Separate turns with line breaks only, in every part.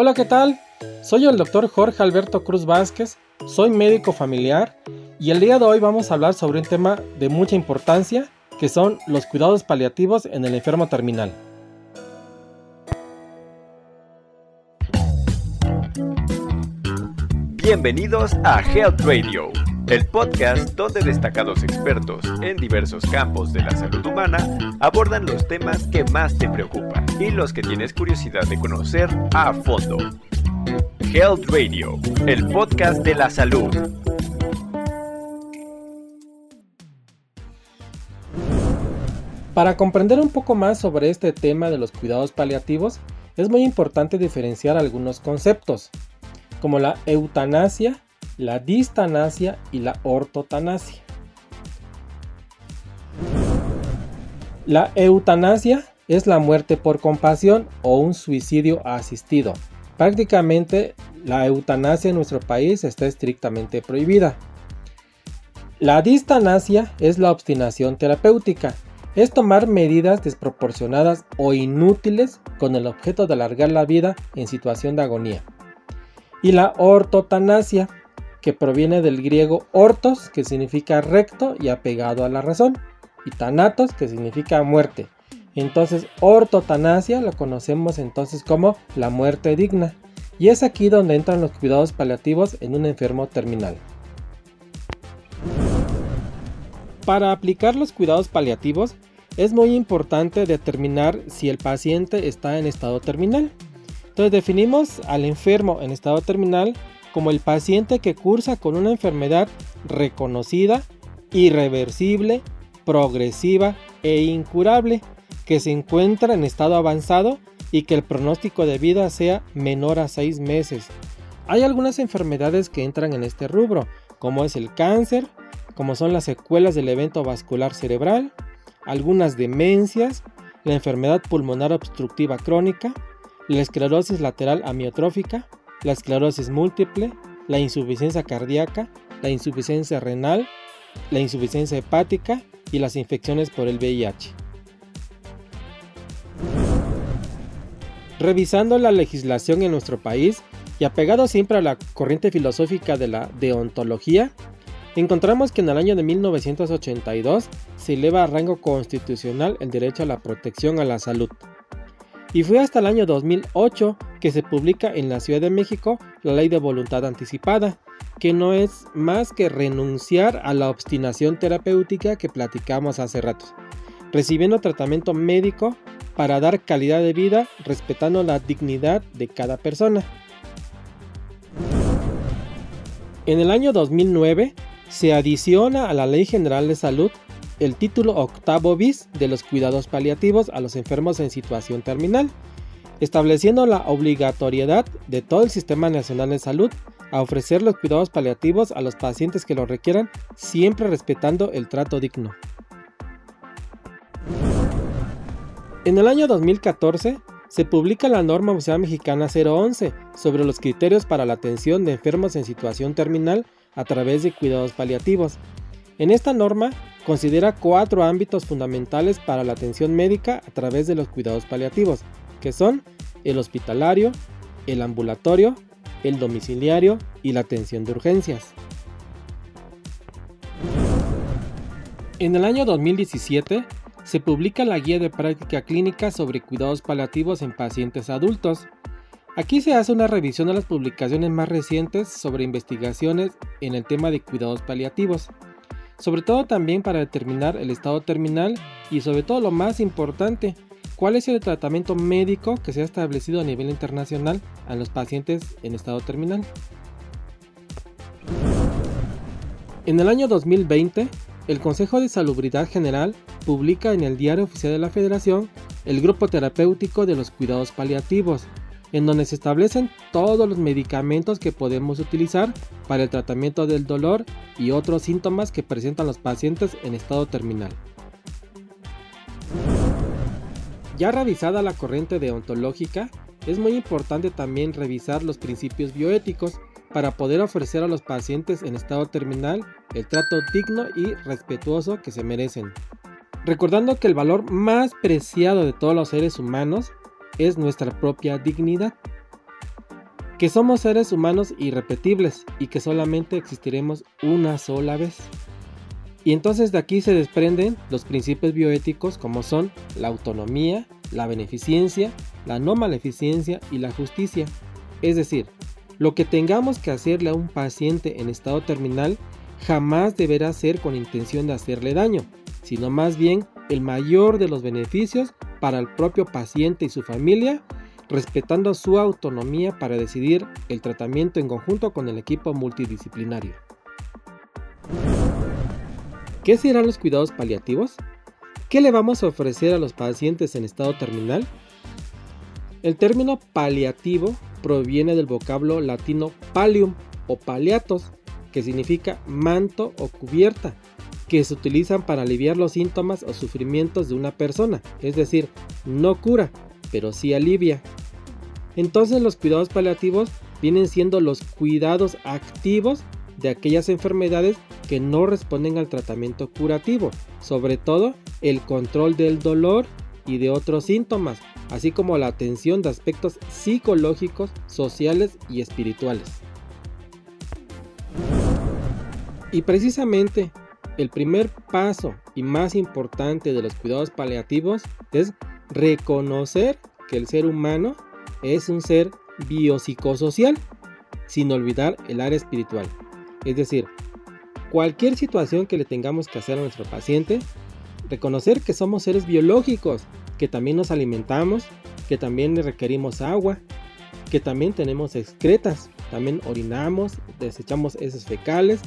Hola, ¿qué tal? Soy el doctor Jorge Alberto Cruz Vázquez, soy médico familiar y el día de hoy vamos a hablar sobre un tema de mucha importancia que son los cuidados paliativos en el enfermo terminal.
Bienvenidos a Health Radio, el podcast donde destacados expertos en diversos campos de la salud humana abordan los temas que más te preocupan y los que tienes curiosidad de conocer a fondo. Health Radio, el podcast de la salud.
Para comprender un poco más sobre este tema de los cuidados paliativos, es muy importante diferenciar algunos conceptos, como la eutanasia, la distanasia y la ortotanasia. La eutanasia es la muerte por compasión o un suicidio asistido. Prácticamente la eutanasia en nuestro país está estrictamente prohibida. La distanasia es la obstinación terapéutica, es tomar medidas desproporcionadas o inútiles con el objeto de alargar la vida en situación de agonía. Y la ortotanasia, que proviene del griego ortos, que significa recto y apegado a la razón, y tanatos, que significa muerte. Entonces, ortotanasia lo conocemos entonces como la muerte digna. Y es aquí donde entran los cuidados paliativos en un enfermo terminal. Para aplicar los cuidados paliativos es muy importante determinar si el paciente está en estado terminal. Entonces definimos al enfermo en estado terminal como el paciente que cursa con una enfermedad reconocida, irreversible, progresiva e incurable, que se encuentra en estado avanzado y que el pronóstico de vida sea menor a 6 meses. Hay algunas enfermedades que entran en este rubro, como es el cáncer, como son las secuelas del evento vascular cerebral, algunas demencias, la enfermedad pulmonar obstructiva crónica, la esclerosis lateral amiotrófica, la esclerosis múltiple, la insuficiencia cardíaca, la insuficiencia renal, la insuficiencia hepática y las infecciones por el VIH. Revisando la legislación en nuestro país y apegado siempre a la corriente filosófica de la deontología, encontramos que en el año de 1982 se eleva a rango constitucional el derecho a la protección a la salud. Y fue hasta el año 2008 que se publica en la Ciudad de México la ley de voluntad anticipada, que no es más que renunciar a la obstinación terapéutica que platicamos hace rato, recibiendo tratamiento médico para dar calidad de vida respetando la dignidad de cada persona. En el año 2009 se adiciona a la Ley General de Salud el título octavo bis de los cuidados paliativos a los enfermos en situación terminal, estableciendo la obligatoriedad de todo el Sistema Nacional de Salud a ofrecer los cuidados paliativos a los pacientes que lo requieran, siempre respetando el trato digno. En el año 2014 se publica la norma oficial mexicana 011 sobre los criterios para la atención de enfermos en situación terminal a través de cuidados paliativos. En esta norma considera cuatro ámbitos fundamentales para la atención médica a través de los cuidados paliativos, que son el hospitalario, el ambulatorio, el domiciliario y la atención de urgencias. En el año 2017 se publica la Guía de Práctica Clínica sobre Cuidados Paliativos en Pacientes Adultos. Aquí se hace una revisión de las publicaciones más recientes sobre investigaciones en el tema de cuidados paliativos, sobre todo también para determinar el estado terminal y sobre todo lo más importante, cuál es el tratamiento médico que se ha establecido a nivel internacional a los pacientes en estado terminal. En el año 2020, el Consejo de Salubridad General publica en el Diario Oficial de la Federación el Grupo Terapéutico de los Cuidados Paliativos, en donde se establecen todos los medicamentos que podemos utilizar para el tratamiento del dolor y otros síntomas que presentan los pacientes en estado terminal. Ya revisada la corriente deontológica, es muy importante también revisar los principios bioéticos para poder ofrecer a los pacientes en estado terminal el trato digno y respetuoso que se merecen. Recordando que el valor más preciado de todos los seres humanos es nuestra propia dignidad. que somos seres humanos irrepetibles y que solamente existiremos una sola vez. Y entonces de aquí se desprenden los principios bioéticos como son la autonomía, la beneficencia, la no maleficencia y la justicia. Es decir, lo que tengamos que hacerle a un paciente en estado terminal jamás deberá ser con intención de hacerle daño, sino más bien el mayor de los beneficios para el propio paciente y su familia respetando su autonomía para decidir el tratamiento en conjunto con el equipo multidisciplinario. ¿Qué serán los cuidados paliativos? ¿Qué le vamos a ofrecer a los pacientes en estado terminal? El término paliativo proviene del vocablo latino pallium o paliatos, que significa manto o cubierta, que se utilizan para aliviar los síntomas o sufrimientos de una persona, es decir, no cura, pero sí alivia. Entonces los cuidados paliativos vienen siendo los cuidados activos de aquellas enfermedades que no responden al tratamiento curativo, sobre todo el control del dolor y de otros síntomas, así como la atención de aspectos psicológicos, sociales y espirituales. Y precisamente el primer paso y más importante de los cuidados paliativos es reconocer que el ser humano es un ser biopsicosocial, sin olvidar el área espiritual. Es decir, cualquier situación que le tengamos que hacer a nuestro paciente, reconocer que somos seres biológicos, que también nos alimentamos, que también requerimos agua, que también tenemos excretas, también orinamos, desechamos esos fecales,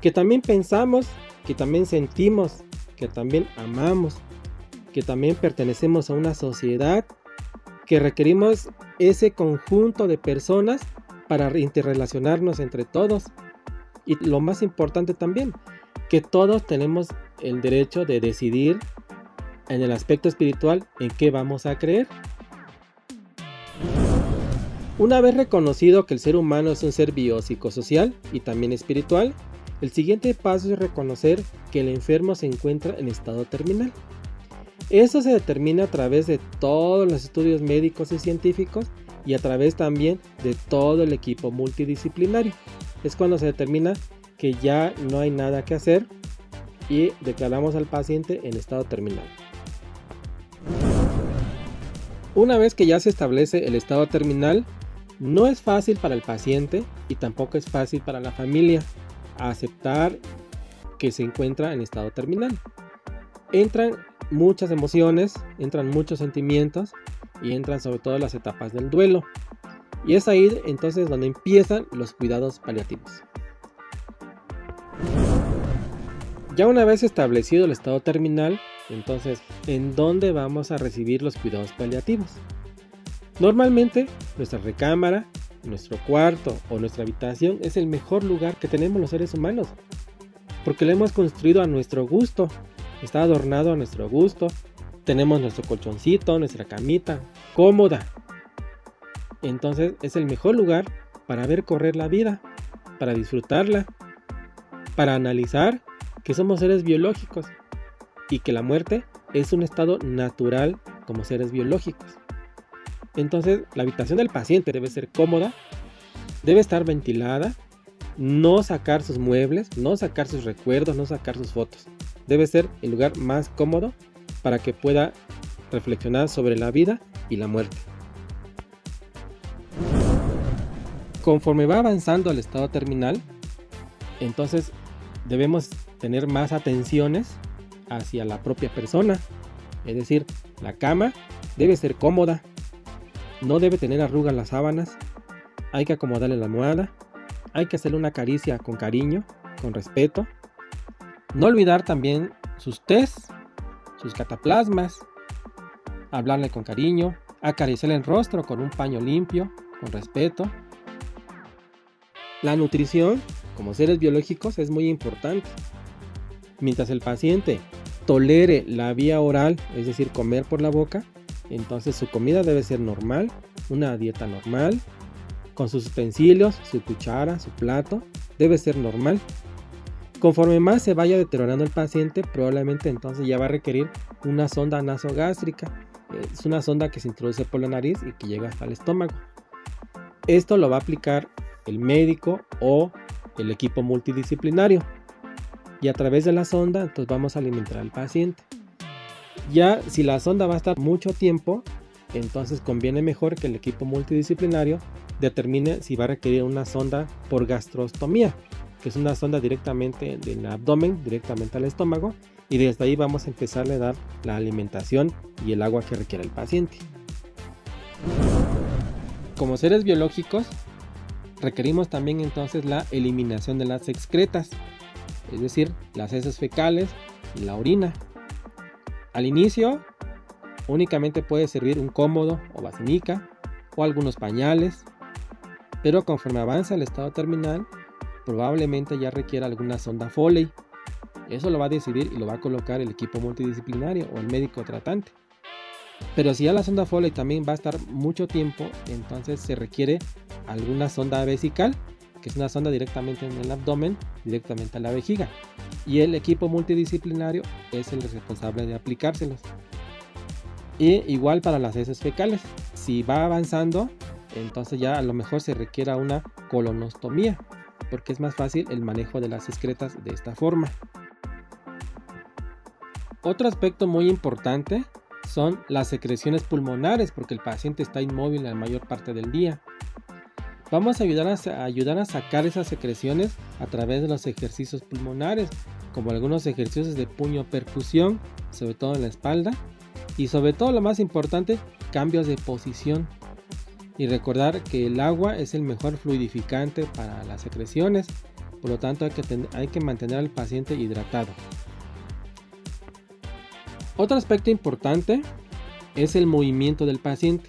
que también pensamos, que también sentimos, que también amamos, que también pertenecemos a una sociedad que requerimos ese conjunto de personas para interrelacionarnos entre todos. Y lo más importante también, que todos tenemos el derecho de decidir en el aspecto espiritual en qué vamos a creer. Una vez reconocido que el ser humano es un ser biopsicosocial y también espiritual, el siguiente paso es reconocer que el enfermo se encuentra en estado terminal. Eso se determina a través de todos los estudios médicos y científicos y a través también de todo el equipo multidisciplinario. Es cuando se determina que ya no hay nada que hacer y declaramos al paciente en estado terminal. Una vez que ya se establece el estado terminal, no es fácil para el paciente y tampoco es fácil para la familia aceptar que se encuentra en estado terminal. Entran muchas emociones, entran muchos sentimientos y entran sobre todo las etapas del duelo. Y es ahí entonces donde empiezan los cuidados paliativos. Ya una vez establecido el estado terminal, entonces, ¿en dónde vamos a recibir los cuidados paliativos? Normalmente, nuestra recámara, nuestro cuarto o nuestra habitación es el mejor lugar que tenemos los seres humanos, porque lo hemos construido a nuestro gusto está adornado a nuestro gusto. Tenemos nuestro colchoncito, nuestra camita, cómoda. Entonces es el mejor lugar para ver correr la vida, para disfrutarla, para analizar que somos seres biológicos y que la muerte es un estado natural como seres biológicos. Entonces la habitación del paciente debe ser cómoda, debe estar ventilada, no sacar sus muebles, no sacar sus recuerdos, no sacar sus fotos debe ser el lugar más cómodo para que pueda reflexionar sobre la vida y la muerte. Conforme va avanzando el estado terminal, entonces debemos tener más atenciones hacia la propia persona. Es decir, la cama debe ser cómoda, no debe tener arrugas las sábanas, hay que acomodarle la almohada, hay que hacerle una caricia con cariño, con respeto, no olvidar también sus tés, sus cataplasmas, hablarle con cariño, acariciarle el rostro con un paño limpio, con respeto. La nutrición, como seres biológicos, es muy importante. Mientras el paciente tolere la vía oral, es decir, comer por la boca, entonces su comida debe ser normal, una dieta normal, con sus utensilios, su cuchara, su plato, debe ser normal. Conforme más se vaya deteriorando el paciente, probablemente entonces ya va a requerir una sonda nasogástrica. Es una sonda que se introduce por la nariz y que llega hasta el estómago. Esto lo va a aplicar el médico o el equipo multidisciplinario. Y a través de la sonda, entonces vamos a alimentar al paciente. Ya si la sonda va a estar mucho tiempo, entonces conviene mejor que el equipo multidisciplinario determine si va a requerir una sonda por gastrostomía, que es una sonda directamente del abdomen, directamente al estómago, y desde ahí vamos a empezar a dar la alimentación y el agua que requiere el paciente. Como seres biológicos, requerimos también entonces la eliminación de las excretas, es decir, las heces fecales y la orina. Al inicio, únicamente puede servir un cómodo o vacinica o algunos pañales, pero conforme avanza el estado terminal, probablemente ya requiera alguna sonda Foley. Eso lo va a decidir y lo va a colocar el equipo multidisciplinario o el médico tratante. Pero si ya la sonda Foley también va a estar mucho tiempo, entonces se requiere alguna sonda vesical, que es una sonda directamente en el abdomen, directamente a la vejiga. Y el equipo multidisciplinario es el responsable de aplicárselos. Y igual para las heces fecales. Si va avanzando, entonces ya a lo mejor se requiera una colonostomía, porque es más fácil el manejo de las excretas de esta forma. Otro aspecto muy importante son las secreciones pulmonares, porque el paciente está inmóvil la mayor parte del día. Vamos a ayudar a, ayudar a sacar esas secreciones a través de los ejercicios pulmonares, como algunos ejercicios de puño percusión, sobre todo en la espalda, y sobre todo lo más importante, cambios de posición. Y recordar que el agua es el mejor fluidificante para las secreciones, por lo tanto hay que, hay que mantener al paciente hidratado. Otro aspecto importante es el movimiento del paciente.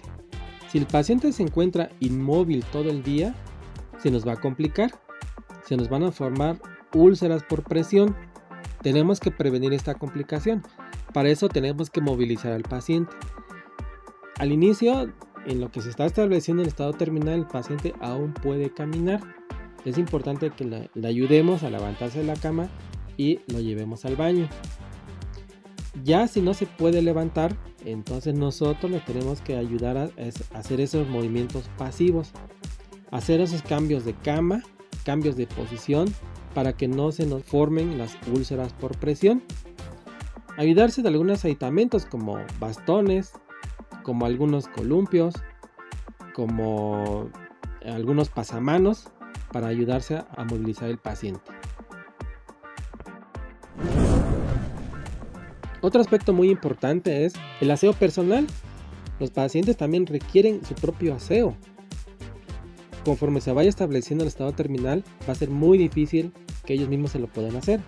Si el paciente se encuentra inmóvil todo el día, se nos va a complicar. Se nos van a formar úlceras por presión. Tenemos que prevenir esta complicación. Para eso tenemos que movilizar al paciente. Al inicio, en lo que se está estableciendo el estado terminal, el paciente aún puede caminar. Es importante que le, ayudemos a levantarse de la cama y lo llevemos al baño. Ya si no se puede levantar, entonces nosotros le tenemos que ayudar a, hacer esos movimientos pasivos, hacer esos cambios de cama, cambios de posición para que no se nos formen las úlceras por presión. Ayudarse de algunos aditamentos como bastones, como algunos columpios, como algunos pasamanos para ayudarse a movilizar el paciente. Otro aspecto muy importante es el aseo personal. Los pacientes también requieren su propio aseo. Conforme se vaya estableciendo el estado terminal, va a ser muy difícil que ellos mismos se lo puedan hacer.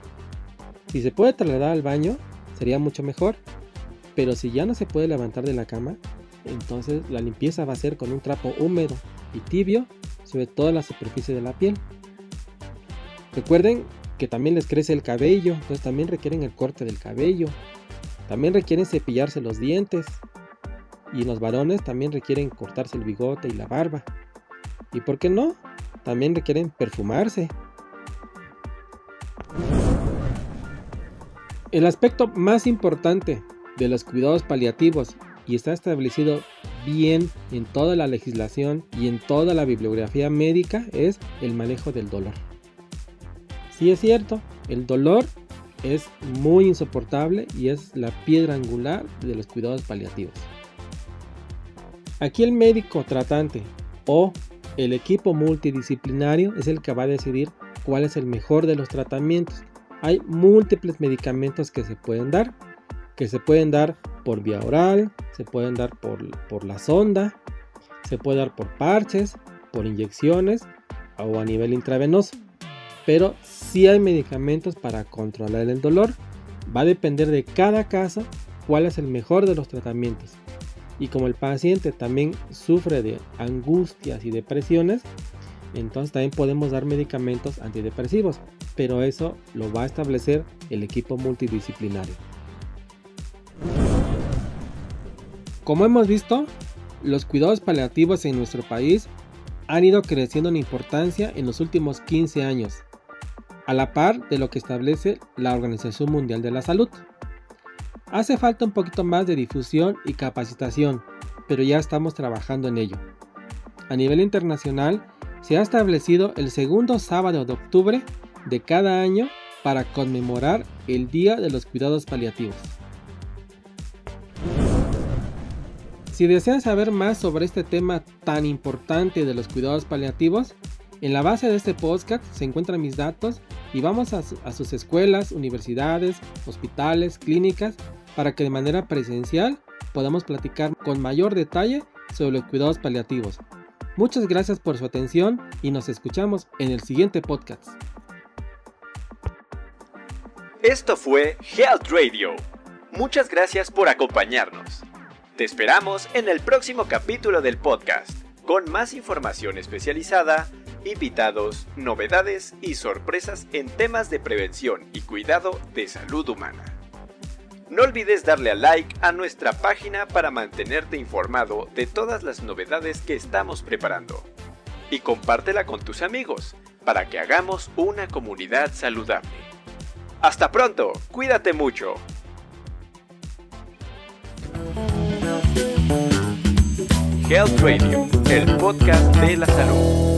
Si se puede trasladar al baño, sería mucho mejor. Pero si ya no se puede levantar de la cama, entonces la limpieza va a ser con un trapo húmedo y tibio sobre toda la superficie de la piel. Recuerden que también les crece el cabello, entonces también requieren el corte del cabello, también requieren cepillarse los dientes. Y los varones también requieren cortarse el bigote y la barba. ¿Y por qué no? También requieren perfumarse. El aspecto más importante de los cuidados paliativos y está establecido bien en toda la legislación y en toda la bibliografía médica es el manejo del dolor. Si es cierto, el dolor es muy insoportable y es la piedra angular de los cuidados paliativos. Aquí el médico tratante o el equipo multidisciplinario es el que va a decidir cuál es el mejor de los tratamientos. Hay múltiples medicamentos que se pueden dar, que se pueden dar por vía oral, se pueden dar por, por la sonda, se puede dar por parches, por inyecciones o a nivel intravenoso pero si hay medicamentos para controlar el dolor. Va a depender de cada caso cuál es el mejor de los tratamientos. Y como el paciente también sufre de angustias y depresiones, entonces también podemos dar medicamentos antidepresivos, pero eso lo va a establecer el equipo multidisciplinario. Como hemos visto, los cuidados paliativos en nuestro país han ido creciendo en importancia en los últimos 15 años a la par de lo que establece la Organización Mundial de la Salud. Hace falta un poquito más de difusión y capacitación, pero ya estamos trabajando en ello. A nivel internacional, se ha establecido el segundo sábado de octubre de cada año para conmemorar el Día de los Cuidados Paliativos. Si desean saber más sobre este tema tan importante de los cuidados paliativos, en la base de este podcast se encuentran mis datos y vamos a, sus escuelas, universidades, hospitales, clínicas, para que de manera presencial podamos platicar con mayor detalle sobre los cuidados paliativos. Muchas gracias por su atención y nos escuchamos en el siguiente podcast.
Esto fue Health Radio. Muchas gracias por acompañarnos. Te esperamos en el próximo capítulo del podcast, con más información especializada, invitados, novedades y sorpresas en temas de prevención y cuidado de salud humana. No olvides darle a like a nuestra página para mantenerte informado de todas las novedades que estamos preparando. Y compártela con tus amigos para que hagamos una comunidad saludable. Hasta pronto, cuídate mucho. Health Radio, el podcast de la salud.